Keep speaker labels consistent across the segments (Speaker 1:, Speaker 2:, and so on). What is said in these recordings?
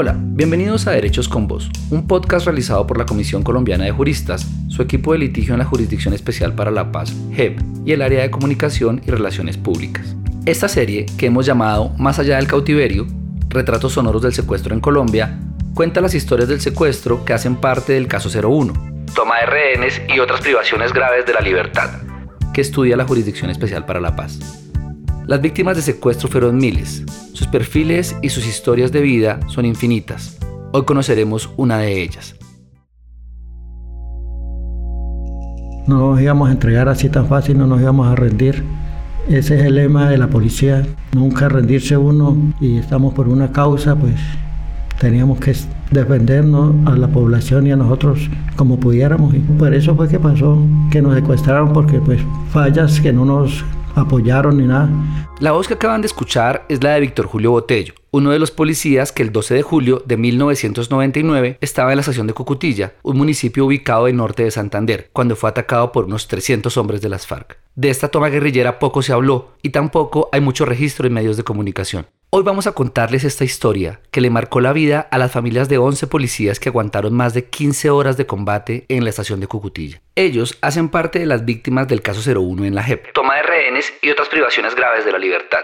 Speaker 1: Hola, bienvenidos a Derechos con Voz, un podcast realizado por la Comisión Colombiana de Juristas, su equipo de litigio en la Jurisdicción Especial para la Paz, JEP, y el área de comunicación y relaciones públicas. Esta serie, que hemos llamado Más allá del cautiverio, Retratos sonoros del secuestro en Colombia, cuenta las historias del secuestro que hacen parte del caso 01, toma de rehenes y otras privaciones graves de la libertad, que estudia la Jurisdicción Especial para la Paz. Las víctimas de secuestro fueron miles. Sus perfiles y sus historias de vida son infinitas. Hoy conoceremos una de ellas.
Speaker 2: No nos íbamos a entregar así tan fácil, no nos íbamos a rendir. Ese es el lema de la policía, nunca rendirse uno y estamos por una causa, pues teníamos que defendernos a la población y a nosotros como pudiéramos. Y por eso fue que pasó, que nos secuestraron, porque pues fallas que no nos apoyaron ni nada.
Speaker 1: La voz que acaban de escuchar es la de Víctor Julio Botello, uno de los policías que el 12 de julio de 1999 estaba en la estación de Cucutilla, un municipio ubicado en norte de Santander, cuando fue atacado por unos 300 hombres de las FARC. De esta toma guerrillera poco se habló y tampoco hay mucho registro en medios de comunicación. Hoy vamos a contarles esta historia que le marcó la vida a las familias de 11 policías que aguantaron más de 15 horas de combate en la estación de Cucutilla. Ellos hacen parte de las víctimas del caso 01 en la JEP, toma de rehenes y otras privaciones graves de la libertad,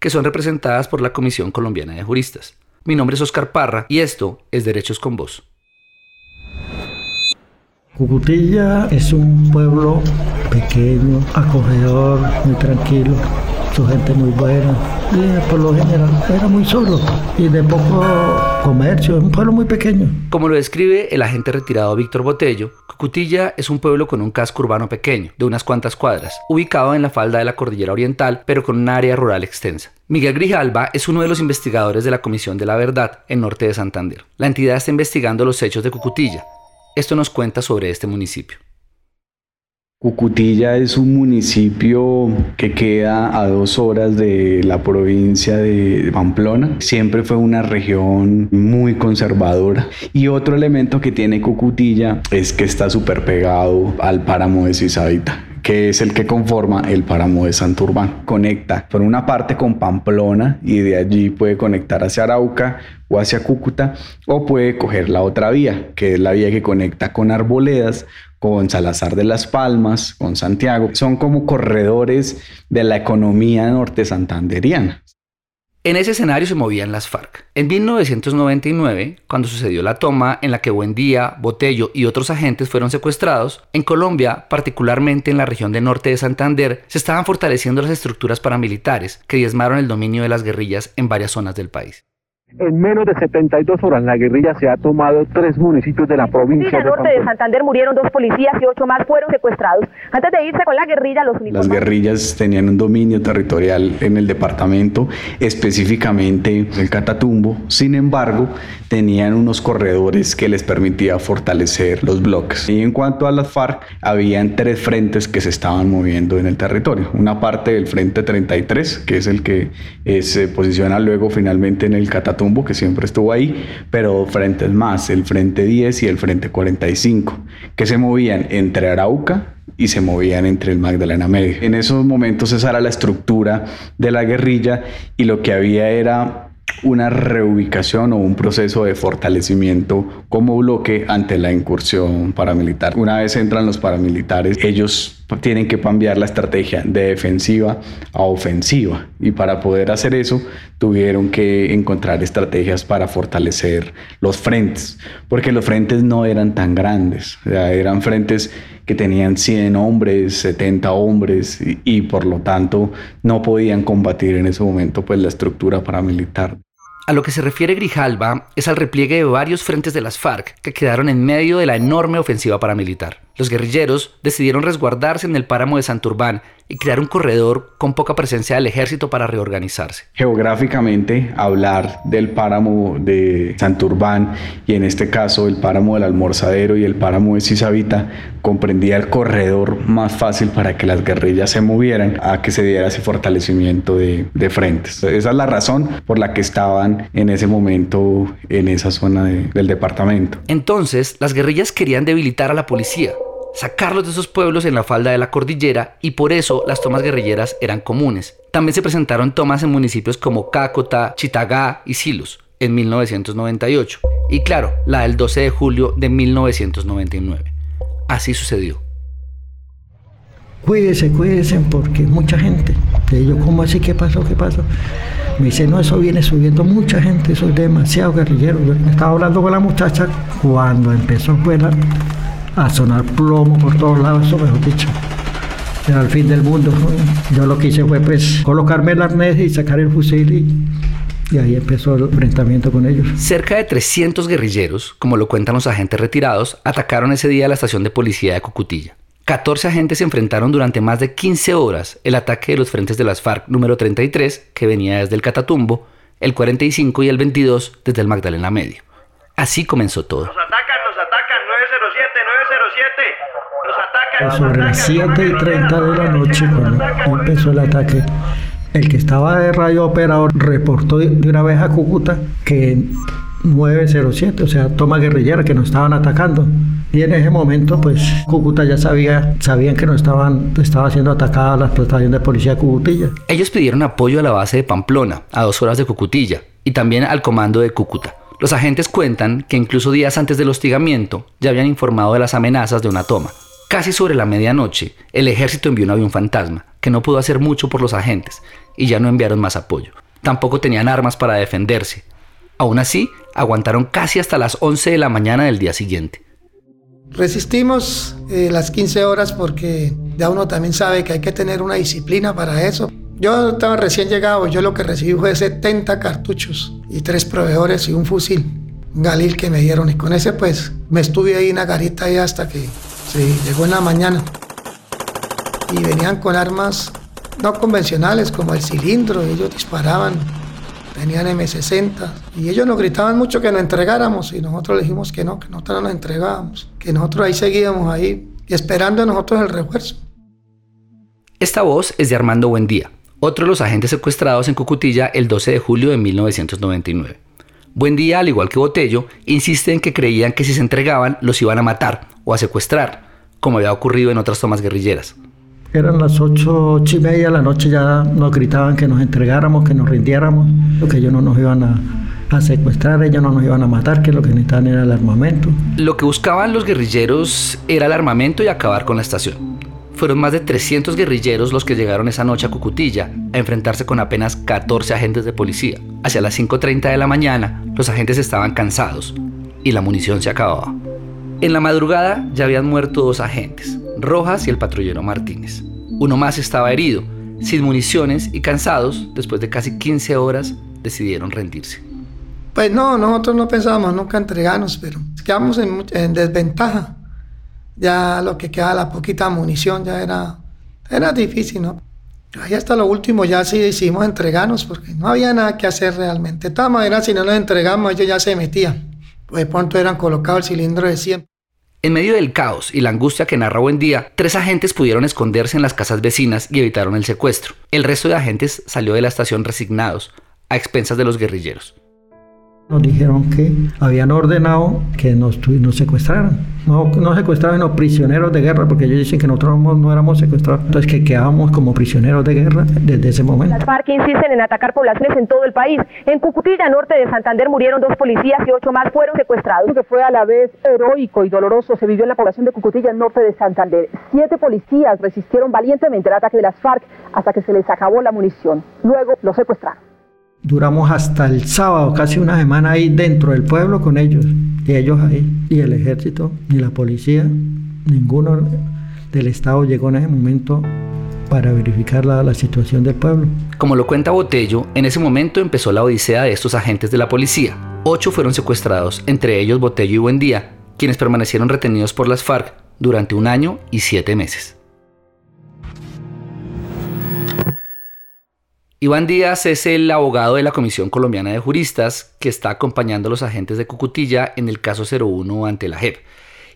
Speaker 1: que son representadas por la Comisión Colombiana de Juristas. Mi nombre es Oscar Parra y esto es Derechos con Voz.
Speaker 2: Cucutilla es un pueblo pequeño, acogedor, muy tranquilo su gente muy buena y por lo general era muy solo y de poco comercio, un pueblo muy pequeño.
Speaker 1: Como lo describe el agente retirado Víctor Botello, Cucutilla es un pueblo con un casco urbano pequeño, de unas cuantas cuadras, ubicado en la falda de la cordillera oriental, pero con un área rural extensa. Miguel Grijalba es uno de los investigadores de la Comisión de la Verdad en norte de Santander. La entidad está investigando los hechos de Cucutilla. Esto nos cuenta sobre este municipio.
Speaker 3: Cucutilla es un municipio que queda a dos horas de la provincia de Pamplona. Siempre fue una región muy conservadora. Y otro elemento que tiene Cucutilla es que está súper pegado al páramo de Cisavita que es el que conforma el páramo de Santurbán. Conecta por una parte con Pamplona y de allí puede conectar hacia Arauca o hacia Cúcuta o puede coger la otra vía, que es la vía que conecta con Arboledas con Salazar de las Palmas, con Santiago. Son como corredores de la economía norte santanderiana.
Speaker 1: En ese escenario se movían las FARC. En 1999, cuando sucedió la toma en la que Buendía, Botello y otros agentes fueron secuestrados, en Colombia, particularmente en la región del norte de Santander, se estaban fortaleciendo las estructuras paramilitares que diezmaron el dominio de las guerrillas en varias zonas del país.
Speaker 4: En menos de 72 horas la guerrilla se ha tomado tres municipios de la provincia.
Speaker 5: En el norte de Santander murieron dos policías y ocho más fueron secuestrados. Antes de irse con la guerrilla, los
Speaker 3: Las guerrillas tenían un dominio territorial en el departamento, específicamente el Catatumbo. Sin embargo, tenían unos corredores que les permitía fortalecer los bloques. Y en cuanto a las FARC, habían tres frentes que se estaban moviendo en el territorio. Una parte del Frente 33, que es el que eh, se posiciona luego finalmente en el Catatumbo Que siempre estuvo ahí, pero frentes más, el Frente 10 y el Frente 45, que se movían entre Arauca y se movían entre el Magdalena Medio. En esos momentos esa era la estructura de la guerrilla y lo que había era una reubicación o un proceso de fortalecimiento como bloque ante la incursión paramilitar. Una vez entran los paramilitares, ellos tienen que cambiar la estrategia de defensiva a ofensiva y para poder hacer eso tuvieron que encontrar estrategias para fortalecer los frentes, porque los frentes no eran tan grandes, eran frentes que tenían 100 hombres, 70 hombres y, y por lo tanto no podían combatir en ese momento pues la estructura paramilitar.
Speaker 1: A lo que se refiere Grijalba es al repliegue de varios frentes de las FARC que quedaron en medio de la enorme ofensiva paramilitar. Los guerrilleros decidieron resguardarse en el páramo de Santurbán y crear un corredor con poca presencia del ejército para reorganizarse.
Speaker 3: Geográficamente, hablar del páramo de Santurbán y en este caso el páramo del Almorzadero y el páramo de Cisavita comprendía el corredor más fácil para que las guerrillas se movieran a que se diera ese fortalecimiento de, de frentes. Esa es la razón por la que estaban en ese momento en esa zona del departamento.
Speaker 1: Entonces, las guerrillas querían debilitar a la policía sacarlos de esos pueblos en la falda de la cordillera y por eso las tomas guerrilleras eran comunes. También se presentaron tomas en municipios como Cácota, Chitagá y Silos. en 1998 y claro, la del 12 de julio de 1999. Así sucedió.
Speaker 2: Cuídese, cuídese, porque mucha gente. Y yo, ¿cómo así? ¿Qué pasó? ¿Qué pasó? Me dice, no, eso viene subiendo mucha gente, eso es demasiado guerrillero. Yo estaba hablando con la muchacha cuando empezó fuera a sonar plomo por todos lados, eso mejor dicho. Era el fin del mundo. Yo lo que hice fue pues colocarme el arnés y sacar el fusil y, y ahí empezó el enfrentamiento con ellos.
Speaker 1: Cerca de 300 guerrilleros, como lo cuentan los agentes retirados, atacaron ese día la estación de policía de Cucutilla. 14 agentes se enfrentaron durante más de 15 horas el ataque de los frentes de las FARC número 33, que venía desde el Catatumbo, el 45 y el 22 desde el Magdalena Medio. Así comenzó todo.
Speaker 6: Nos atacan, nos atacan, 907, 907. Nos atacan, nos
Speaker 2: Sobre las 7 y
Speaker 6: atacan.
Speaker 2: 30 de la noche, cuando empezó el ataque, el que estaba de radio operador reportó de una vez a Cúcuta que 907, o sea, toma guerrillera, que nos estaban atacando. Y en ese momento, pues Cúcuta ya sabía, sabían que nos estaban, estaba siendo atacada la estación de policía de Cucutilla.
Speaker 1: Ellos pidieron apoyo a la base de Pamplona, a dos horas de Cucutilla, y también al comando de Cúcuta. Los agentes cuentan que incluso días antes del hostigamiento ya habían informado de las amenazas de una toma. Casi sobre la medianoche, el ejército envió un avión fantasma, que no pudo hacer mucho por los agentes, y ya no enviaron más apoyo. Tampoco tenían armas para defenderse. Aún así, aguantaron casi hasta las 11 de la mañana del día siguiente.
Speaker 7: Resistimos eh, las 15 horas porque ya uno también sabe que hay que tener una disciplina para eso. Yo estaba recién llegado, yo lo que recibí fue 70 cartuchos y tres proveedores y un fusil, galil que me dieron y con ese pues me estuve ahí en la garita ahí hasta que se llegó en la mañana. Y venían con armas no convencionales como el cilindro, ellos disparaban, tenían M60 y ellos nos gritaban mucho que nos entregáramos y nosotros dijimos que no, que nosotros no nos entregábamos, que nosotros ahí seguíamos ahí esperando a nosotros el refuerzo.
Speaker 1: Esta voz es de Armando Buendía, otro de los agentes secuestrados en Cucutilla el 12 de julio de 1999. Buendía, al igual que Botello, insiste en que creían que si se entregaban los iban a matar o a secuestrar, como había ocurrido en otras tomas guerrilleras.
Speaker 2: Eran las ocho, ocho y media de la noche, ya nos gritaban que nos entregáramos, que nos rindiéramos, que ellos no nos iban a, a secuestrar, ellos no nos iban a matar, que lo que necesitaban era el armamento.
Speaker 1: Lo que buscaban los guerrilleros era el armamento y acabar con la estación. Fueron más de 300 guerrilleros los que llegaron esa noche a Cucutilla a enfrentarse con apenas 14 agentes de policía. Hacia las 5.30 de la mañana, los agentes estaban cansados y la munición se acababa. En la madrugada ya habían muerto dos agentes, Rojas y el patrullero Martínez. Uno más estaba herido, sin municiones y cansados, después de casi 15 horas, decidieron rendirse.
Speaker 7: Pues no, nosotros no pensábamos nunca entregarnos, pero quedamos en, en desventaja. Ya lo que queda, la poquita munición, ya era, era difícil, ¿no? Ahí hasta lo último ya sí decidimos entregarnos porque no había nada que hacer realmente. De todas maneras, si no nos entregamos, ellos ya se metían. Pues de pronto eran colocados el cilindro de 100.
Speaker 1: En medio del caos y la angustia que narra Buendía, tres agentes pudieron esconderse en las casas vecinas y evitaron el secuestro. El resto de agentes salió de la estación resignados, a expensas de los guerrilleros.
Speaker 2: Nos dijeron que habían ordenado que nos, secuestraran. No, no secuestrados, sino prisioneros de guerra, porque ellos dicen que nosotros no, no éramos secuestrados. Entonces que quedábamos como prisioneros de guerra desde ese momento.
Speaker 5: Las FARC insisten en atacar poblaciones en todo el país. En Cucutilla, norte de Santander, murieron dos policías y ocho más fueron secuestrados.
Speaker 8: que fue a la vez heroico y doloroso se vivió en la población de Cucutilla, al norte de Santander. Siete policías resistieron valientemente el ataque de las FARC hasta que se les acabó la munición. Luego los secuestraron.
Speaker 2: Duramos hasta el sábado, casi una semana ahí dentro del pueblo con ellos. Y ellos ahí. Y el ejército, ni la policía, ninguno del Estado llegó en ese momento para verificar la, la situación del pueblo.
Speaker 1: Como lo cuenta Botello, en ese momento empezó la odisea de estos agentes de la policía. Ocho fueron secuestrados, entre ellos Botello y Buendía, quienes permanecieron retenidos por las FARC durante un año y siete meses. Iván Díaz es el abogado de la Comisión Colombiana de Juristas que está acompañando a los agentes de Cucutilla en el caso 01 ante la JEP.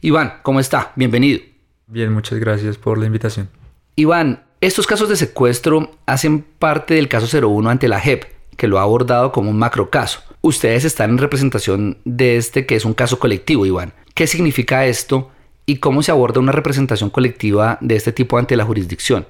Speaker 1: Iván, ¿cómo está? Bienvenido.
Speaker 9: Bien, muchas gracias por la invitación.
Speaker 1: Iván, estos casos de secuestro hacen parte del caso 01 ante la JEP, que lo ha abordado como un macrocaso. Ustedes están en representación de este que es un caso colectivo, Iván. ¿Qué significa esto y cómo se aborda una representación colectiva de este tipo ante la jurisdicción?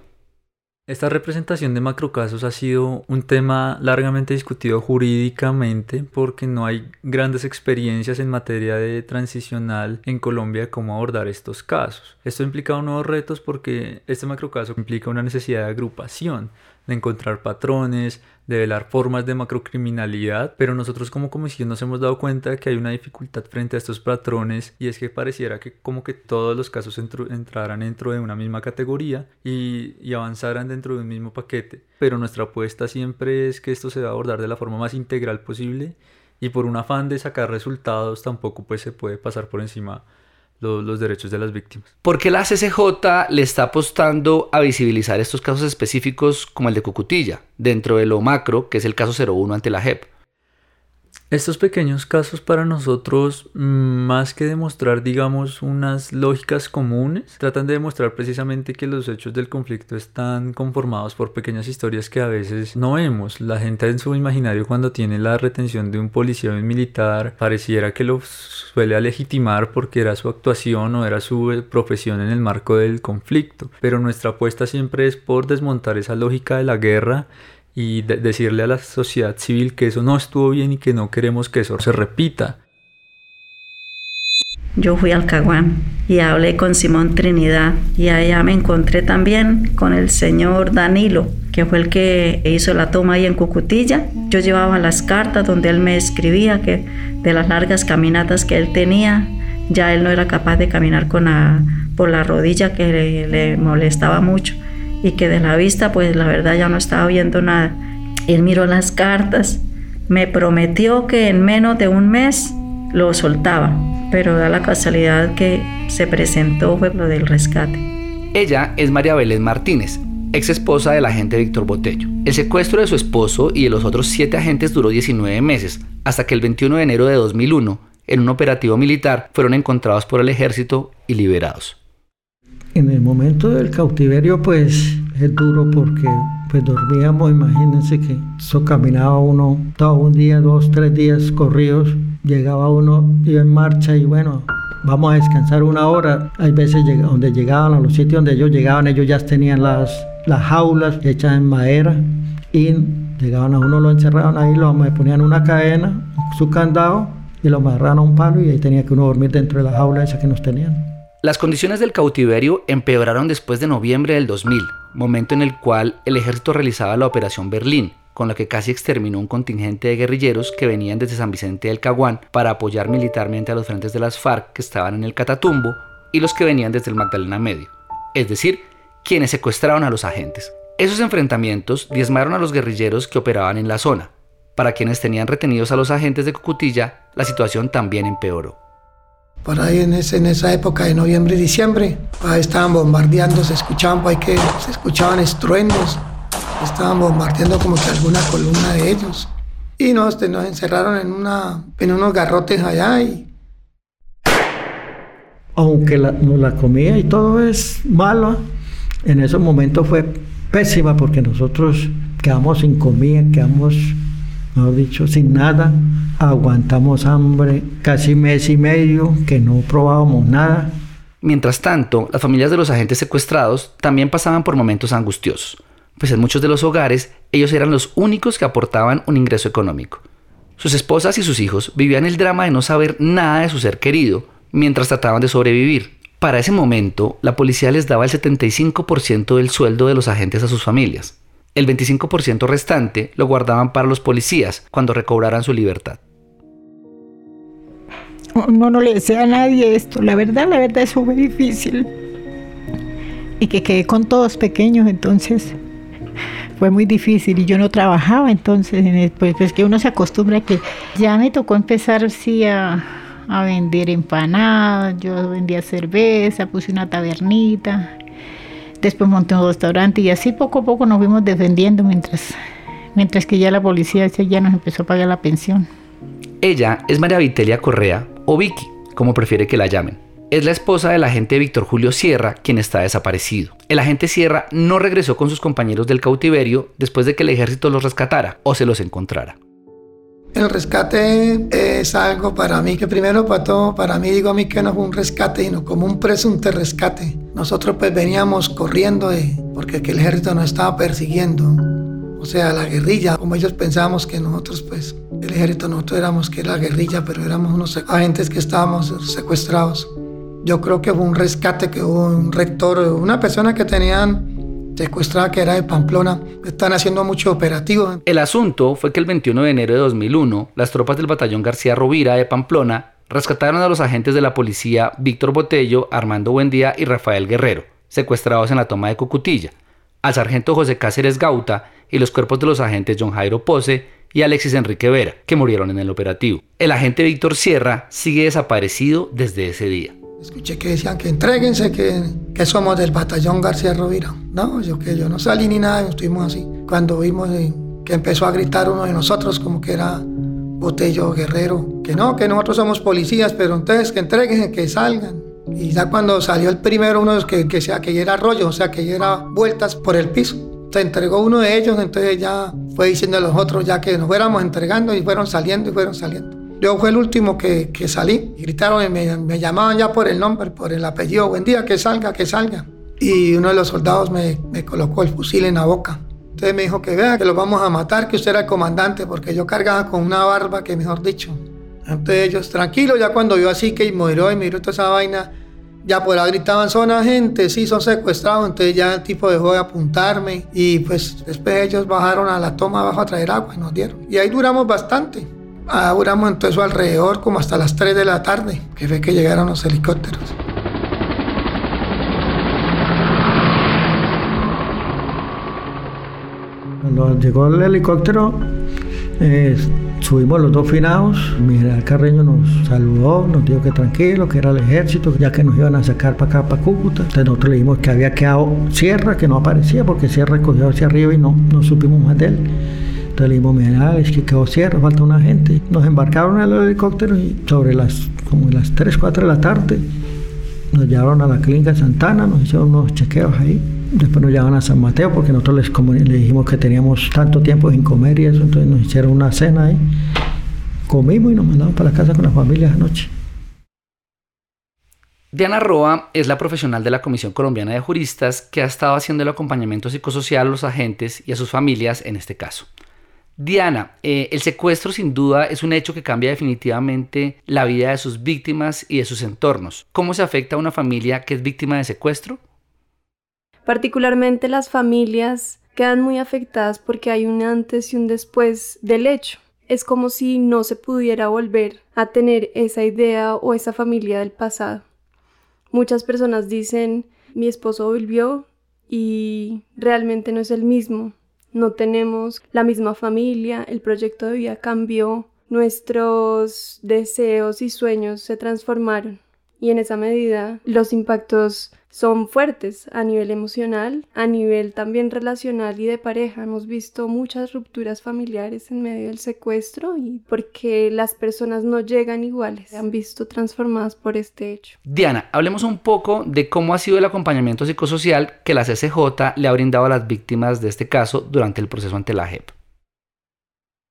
Speaker 9: Esta representación de macrocasos ha sido un tema largamente discutido jurídicamente porque no hay grandes experiencias en materia de transicional en Colombia cómo abordar estos casos. Esto implica nuevos retos porque este macrocaso implica una necesidad de agrupación, de encontrar patrones, de velar formas de macrocriminalidad, pero nosotros como comisión nos hemos dado cuenta de que hay una dificultad frente a estos patrones y es que pareciera que como que todos los casos entraran dentro de una misma categoría y, y avanzaran dentro de un mismo paquete, pero nuestra apuesta siempre es que esto se va a abordar de la forma más integral posible y por un afán de sacar resultados tampoco pues se puede pasar por encima los, derechos de las víctimas.
Speaker 1: ¿Por qué la CCJ le está apostando a visibilizar estos casos específicos como el de Cucutilla, dentro de lo macro, que es el caso 01 ante la JEP?
Speaker 9: Estos pequeños casos para nosotros, mm, más que demostrar, digamos, unas lógicas comunes, tratan de demostrar precisamente que los hechos del conflicto están conformados por pequeñas historias que a veces no vemos. La gente en su imaginario cuando tiene la retención de un policía o un militar, pareciera que lo suele legitimar porque era su actuación o era su eh, profesión en el marco del conflicto. Pero nuestra apuesta siempre es por desmontar esa lógica de la guerra y decirle a la sociedad civil que eso no estuvo bien y que no queremos que eso se repita.
Speaker 10: Yo fui al Caguán y hablé con Simón Trinidad y allá me encontré también con el señor Danilo, que fue el que hizo la toma ahí en Cucutilla. Yo llevaba las cartas donde él me escribía que de las largas caminatas que él tenía, ya él no era capaz de caminar con por la rodilla que le molestaba mucho y que de la vista pues la verdad ya no estaba viendo nada. Él miró las cartas, me prometió que en menos de un mes lo soltaba, pero da la casualidad que se presentó fue lo del rescate.
Speaker 1: Ella es María Belén Martínez, ex esposa del agente Víctor Botello. El secuestro de su esposo y de los otros siete agentes duró 19 meses, hasta que el 21 de enero de 2001, en un operativo militar, fueron encontrados por el ejército y liberados.
Speaker 2: En el momento del cautiverio, pues es duro porque pues dormíamos, imagínense que eso caminaba uno todo un día, dos, tres días corridos, llegaba uno, iba en marcha y bueno, vamos a descansar una hora. Hay veces donde llegaban a los sitios donde ellos llegaban, ellos ya tenían las, las jaulas hechas en madera y llegaban a uno, lo encerraban ahí, lo ponían una cadena, su candado y lo amarraban a un palo y ahí tenía que uno dormir dentro de la jaula esa que nos tenían.
Speaker 1: Las condiciones del cautiverio empeoraron después de noviembre del 2000, momento en el cual el ejército realizaba la Operación Berlín, con la que casi exterminó un contingente de guerrilleros que venían desde San Vicente del Caguán para apoyar militarmente a los frentes de las FARC que estaban en el Catatumbo y los que venían desde el Magdalena Medio, es decir, quienes secuestraron a los agentes. Esos enfrentamientos diezmaron a los guerrilleros que operaban en la zona. Para quienes tenían retenidos a los agentes de Cucutilla, la situación también empeoró
Speaker 7: por ahí en, ese, en esa época de noviembre y diciembre, ahí estaban bombardeando, se escuchaban, ahí que se escuchaban estruendos, estaban bombardeando como que alguna columna de ellos. Y nos, nos encerraron en, una, en unos garrotes allá y...
Speaker 2: Aunque la, la comida y todo es malo, en esos momentos fue pésima porque nosotros quedamos sin comida, quedamos mejor dicho, sin nada. Aguantamos hambre casi mes y medio que no probábamos nada.
Speaker 1: Mientras tanto, las familias de los agentes secuestrados también pasaban por momentos angustiosos, pues en muchos de los hogares ellos eran los únicos que aportaban un ingreso económico. Sus esposas y sus hijos vivían el drama de no saber nada de su ser querido mientras trataban de sobrevivir. Para ese momento, la policía les daba el 75% del sueldo de los agentes a sus familias. El 25% restante lo guardaban para los policías cuando recobraran su libertad.
Speaker 11: No, no le decía a nadie esto. La verdad, la verdad, eso fue difícil. Y que quedé con todos pequeños, entonces fue muy difícil. Y yo no trabajaba, entonces, pues, pues que uno se acostumbra que ya me tocó empezar, sí, a, a vender empanadas. Yo vendía cerveza, puse una tabernita Después monté un restaurante y así poco a poco nos fuimos defendiendo mientras, mientras que ya la policía ya nos empezó a pagar la pensión.
Speaker 1: Ella es María Vitelia Correa, o Vicky, como prefiere que la llamen. Es la esposa del agente Víctor Julio Sierra, quien está desaparecido. El agente Sierra no regresó con sus compañeros del cautiverio después de que el ejército los rescatara o se los encontrara.
Speaker 7: El rescate es algo para mí que primero para todo, para mí digo a mí que no fue un rescate, sino como un presunto rescate. Nosotros pues veníamos corriendo porque el ejército nos estaba persiguiendo. O sea, la guerrilla, como ellos pensábamos que nosotros pues, el ejército nosotros éramos que era la guerrilla, pero éramos unos agentes que estábamos secuestrados. Yo creo que fue un rescate que hubo un rector, una persona que tenían secuestrada que era de Pamplona. Están haciendo mucho operativo.
Speaker 1: El asunto fue que el 21 de enero de 2001, las tropas del batallón García Rovira de Pamplona rescataron a los agentes de la policía Víctor Botello, Armando Buendía y Rafael Guerrero, secuestrados en la toma de Cucutilla, al sargento José Cáceres Gauta y los cuerpos de los agentes John Jairo Pose y Alexis Enrique Vera, que murieron en el operativo. El agente Víctor Sierra sigue desaparecido desde ese día.
Speaker 7: Escuché que decían que entreguense, que, que somos del batallón García Rovira. No, yo que yo no salí ni nada, estuvimos así. Cuando vimos que empezó a gritar uno de nosotros como que era Botello Guerrero, que no, que nosotros somos policías, pero entonces que entreguense, que salgan. Y ya cuando salió el primero, uno que, que, sea, que era rollo, o sea, que era vueltas por el piso. Se entregó uno de ellos, entonces ya fue diciendo a los otros ya que nos fuéramos entregando y fueron saliendo y fueron saliendo. Yo fui el último que, que salí gritaron y me, llamaban ya por el nombre, por el apellido. Buen día, que salga, que salga. Y uno de los soldados me, colocó el fusil en la boca. Entonces me dijo que vea que los vamos a matar, que usted era el comandante, porque yo cargaba con una barba que mejor dicho. Entonces ellos, tranquilos, ya cuando vio así que miró y miró toda esa vaina, ya por ahí gritaban, son agentes, sí, son secuestrados. Entonces ya el tipo dejó de apuntarme y pues después ellos bajaron a la toma abajo a traer agua y nos dieron. Y ahí duramos bastante. Duramos entonces alrededor como hasta las 3 de la tarde, que fue que llegaron los helicópteros.
Speaker 2: Cuando llegó el helicóptero, eh, subimos los dos finados. Mi general Carreño nos saludó, nos dijo que tranquilo, que era el ejército, ya que nos iban a sacar para acá, para Cúcuta. Entonces nosotros le dijimos que había quedado Sierra, que no aparecía porque Sierra cogió hacia arriba y no, no supimos más de él. Entonces le dijimos, es que quedó Sierra, falta una gente. Nos embarcaron en el helicóptero y sobre las, como las 3, 4 de la tarde nos llevaron a la clínica Santana, nos hicieron unos chequeos ahí. Después nos llevaron a San Mateo porque nosotros les como, le dijimos que teníamos tanto tiempo sin comer y eso, entonces nos hicieron una cena ahí. Comimos y nos mandamos para la casa con la familia anoche.
Speaker 1: Diana Roa es la profesional de la Comisión Colombiana de Juristas que ha estado haciendo el acompañamiento psicosocial a los agentes y a sus familias en este caso. Diana, eh, el secuestro sin duda es un hecho que cambia definitivamente la vida de sus víctimas y de sus entornos. ¿Cómo se afecta a una familia que es víctima de secuestro?
Speaker 12: Particularmente las familias quedan muy afectadas porque hay un antes y un después del hecho. Es como si no se pudiera volver a tener esa idea o esa familia del pasado. Muchas personas dicen, mi esposo volvió y realmente no es el mismo no tenemos la misma familia, el proyecto de vida cambió, nuestros deseos y sueños se transformaron y en esa medida los impactos son fuertes a nivel emocional, a nivel también relacional y de pareja. Hemos visto muchas rupturas familiares en medio del secuestro y porque las personas no llegan iguales, se han visto transformadas por este hecho.
Speaker 1: Diana, hablemos un poco de cómo ha sido el acompañamiento psicosocial que la CCJ le ha brindado a las víctimas de este caso durante el proceso ante la JEP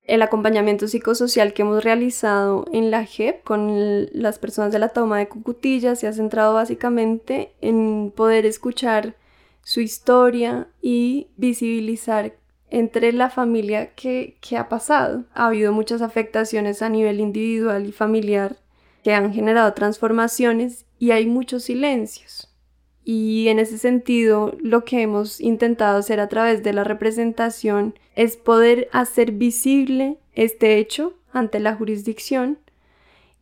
Speaker 12: el acompañamiento psicosocial que hemos realizado en la JEP con las personas de la toma de Cucutilla se ha centrado básicamente en poder escuchar su historia y visibilizar entre la familia que, que ha pasado. Ha habido muchas afectaciones a nivel individual y familiar que han generado transformaciones y hay muchos silencios. Y en ese sentido, lo que hemos intentado hacer a través de la representación es poder hacer visible este hecho ante la jurisdicción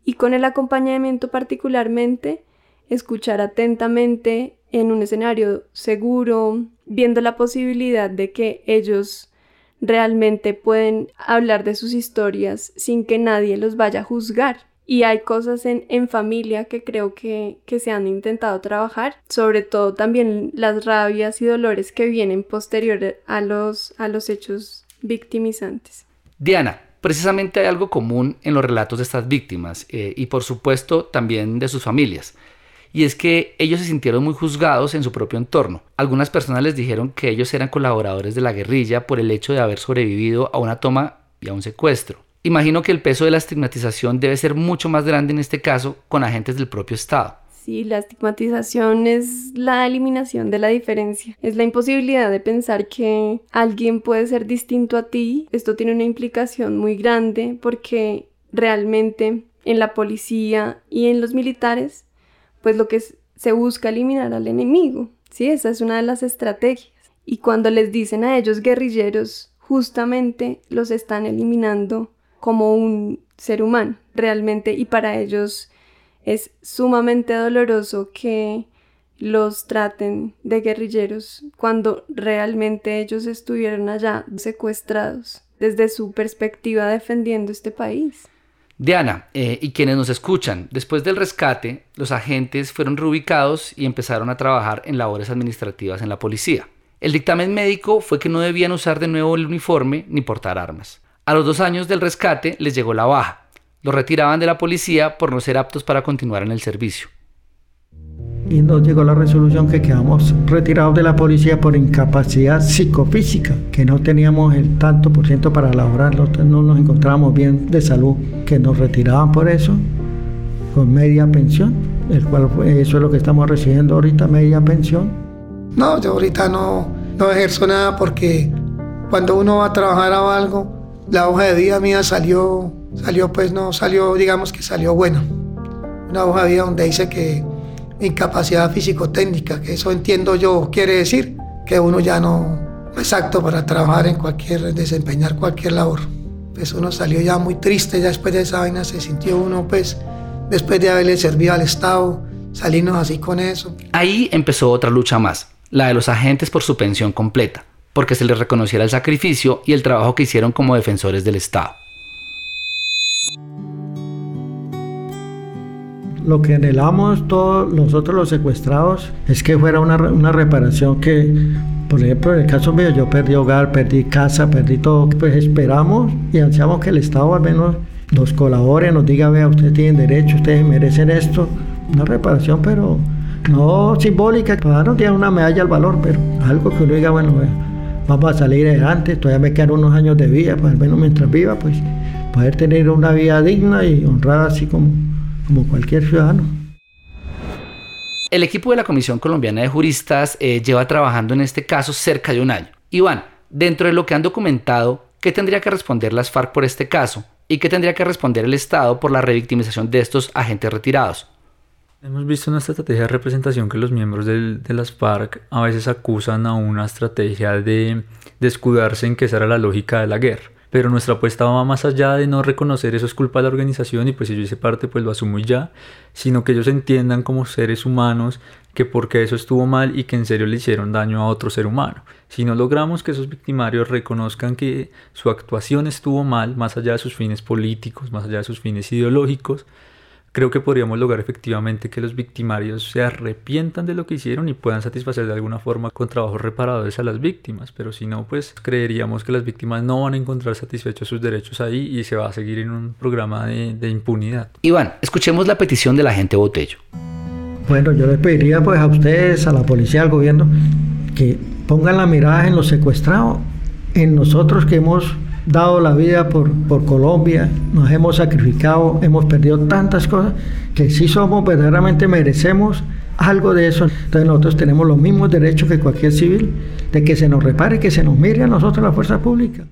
Speaker 12: y con el acompañamiento particularmente escuchar atentamente en un escenario seguro, viendo la posibilidad de que ellos realmente pueden hablar de sus historias sin que nadie los vaya a juzgar y hay cosas en, en familia que creo que, que, se han intentado trabajar, sobre todo también las rabias y dolores que vienen posterior a los, a los hechos victimizantes.
Speaker 1: Diana, precisamente hay algo común en los relatos de estas víctimas eh, y por supuesto también de sus familias. Y es que ellos se sintieron muy juzgados en su propio entorno. Algunas personas les dijeron que ellos eran colaboradores de la guerrilla por el hecho de haber sobrevivido a una toma y a un secuestro. Imagino que el peso de la estigmatización debe ser mucho más grande en este caso con agentes del propio Estado.
Speaker 12: Sí, la estigmatización es la eliminación de la diferencia. Es la imposibilidad de pensar que alguien puede ser distinto a ti. Esto tiene una implicación muy grande porque realmente en la policía y en los militares, pues lo que se busca eliminar al enemigo. Sí, esa es una de las estrategias. Y cuando les dicen a ellos guerrilleros, justamente los están eliminando como un ser humano, realmente, y para ellos es sumamente doloroso que los traten de guerrilleros cuando realmente ellos estuvieron allá secuestrados desde su perspectiva defendiendo este país.
Speaker 1: Diana, eh, y quienes nos escuchan, después del rescate, los agentes fueron reubicados y empezaron a trabajar en labores administrativas en la policía. El dictamen médico fue que no debían usar de nuevo el uniforme ni portar armas. A los dos años del rescate les llegó la baja. Los retiraban de la policía por no ser aptos para continuar en el servicio.
Speaker 2: Y nos llegó la resolución que quedamos retirados de la policía por incapacidad psicofísica, que no teníamos el tanto por ciento para laborar, no nos encontrábamos bien de salud, que nos retiraban por eso, con media pensión, el cual eso es lo que estamos recibiendo ahorita, media pensión.
Speaker 7: No, yo ahorita no, no ejerzo nada porque cuando uno va a trabajar a algo, la hoja de vida mía salió, salió pues no salió, digamos que salió buena. Una hoja de vida donde dice que incapacidad físico-técnica, que eso entiendo yo quiere decir que uno ya no es apto para trabajar en cualquier, desempeñar cualquier labor. Pues uno salió ya muy triste, ya después de esa vaina se sintió uno pues, después de haberle servido al Estado, salirnos así con eso.
Speaker 1: Ahí empezó otra lucha más, la de los agentes por su pensión completa porque se les reconociera el sacrificio y el trabajo que hicieron como defensores del Estado.
Speaker 2: Lo que anhelamos todos nosotros los secuestrados es que fuera una, una reparación que, por ejemplo, en el caso mío, yo perdí hogar, perdí casa, perdí todo. Pues esperamos y ansiamos que el Estado al menos nos colabore, nos diga, vea, ustedes tienen derecho, ustedes merecen esto. Una reparación, pero no simbólica, para darnos una medalla al valor, pero algo que uno diga, bueno, vea, vamos a salir adelante, todavía me quedan unos años de vida, pues al menos mientras viva, pues poder tener una vida digna y honrada así como, como cualquier ciudadano.
Speaker 1: El equipo de la Comisión Colombiana de Juristas eh, lleva trabajando en este caso cerca de un año. Iván, dentro de lo que han documentado, ¿qué tendría que responder las FARC por este caso? ¿Y qué tendría que responder el Estado por la revictimización de estos agentes retirados?
Speaker 9: Hemos visto una estrategia de representación que los miembros de las FARC a veces acusan a una estrategia de, de escudarse en que esa era la lógica de la guerra. Pero nuestra apuesta va más allá de no reconocer eso es culpa de la organización y pues si yo hice parte pues lo asumo ya, sino que ellos entiendan como seres humanos que porque eso estuvo mal y que en serio le hicieron daño a otro ser humano. Si no logramos que esos victimarios reconozcan que su actuación estuvo mal, más allá de sus fines políticos, más allá de sus fines ideológicos, creo que podríamos lograr efectivamente que los victimarios se arrepientan de lo que hicieron y puedan satisfacer de alguna forma con trabajos reparadores a las víctimas, pero si no, pues creeríamos que las víctimas no van a encontrar satisfechos sus derechos ahí y se va a seguir en un programa de, impunidad.
Speaker 1: Iván, escuchemos la petición de la gente Botello.
Speaker 2: Bueno, yo les pediría pues a ustedes, a la policía, al gobierno, que pongan la mirada en los secuestrados, en nosotros que hemos dado la vida por, por Colombia, nos hemos sacrificado, hemos perdido tantas cosas, que si somos verdaderamente merecemos algo de eso. Entonces nosotros tenemos los mismos derechos que cualquier civil, de que se nos repare, que se nos mire a nosotros la fuerza pública.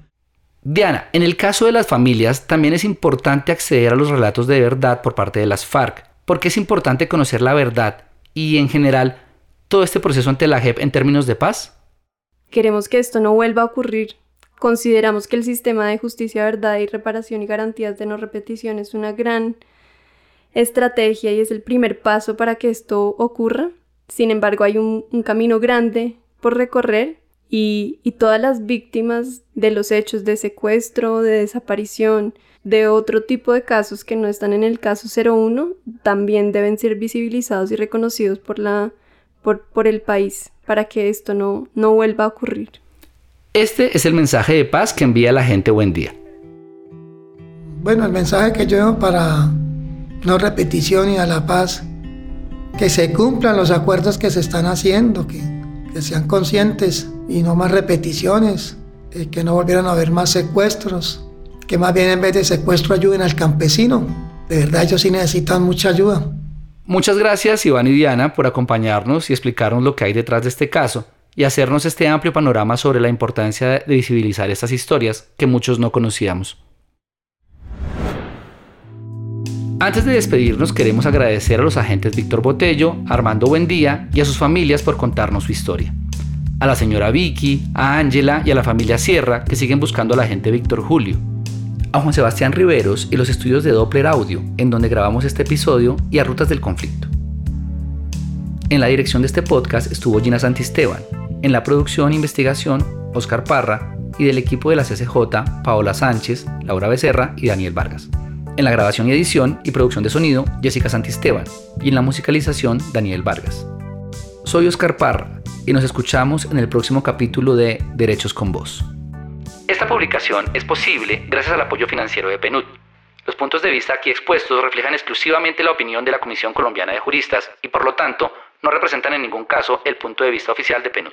Speaker 1: Diana, en el caso de las familias también es importante acceder a los relatos de verdad por parte de las FARC, porque es importante conocer la verdad y en general todo este proceso ante la JEP en términos de paz.
Speaker 12: Queremos que esto no vuelva a ocurrir Consideramos que el sistema de justicia, verdad y reparación y garantías de no repetición es una gran estrategia y es el primer paso para que esto ocurra. Sin embargo, hay un, camino grande por recorrer y, y, todas las víctimas de los hechos de secuestro, de desaparición, de otro tipo de casos que no están en el caso 01, también deben ser visibilizados y reconocidos por, la, por, por el país para que esto no, no vuelva a ocurrir.
Speaker 1: Este es el mensaje de paz que envía la gente buen día.
Speaker 7: Bueno, el mensaje que yo para no repetición y a la paz, que se cumplan los acuerdos que se están haciendo, que, que sean conscientes y no más repeticiones, eh, que no volvieran a haber más secuestros, que más bien en vez de secuestro ayuden al campesino. De verdad ellos sí necesitan mucha ayuda.
Speaker 1: Muchas gracias Iván y Diana por acompañarnos y explicarnos lo que hay detrás de este caso y hacernos este amplio panorama sobre la importancia de visibilizar estas historias que muchos no conocíamos. Antes de despedirnos queremos agradecer a los agentes Víctor Botello, Armando Buendía y a sus familias por contarnos su historia. A la señora Vicky, a Ángela y a la familia Sierra que siguen buscando a la agente Víctor Julio. A Juan Sebastián Riveros y los estudios de Doppler Audio, en donde grabamos este episodio, y a Rutas del Conflicto. En la dirección de este podcast estuvo Gina Santisteban, en la producción e investigación Oscar Parra y del equipo de la CCJ Paola Sánchez, Laura Becerra y Daniel Vargas. En la grabación y edición y producción de sonido, Jessica Santisteban. Y en la musicalización, Daniel Vargas. Soy Oscar Parra y nos escuchamos en el próximo capítulo de Derechos con Voz. Esta publicación es posible gracias al apoyo financiero de PNUD. Los puntos de vista aquí expuestos reflejan exclusivamente la opinión de la Comisión Colombiana de Juristas y por lo tanto no representan en ningún caso el punto de vista oficial de PNUD.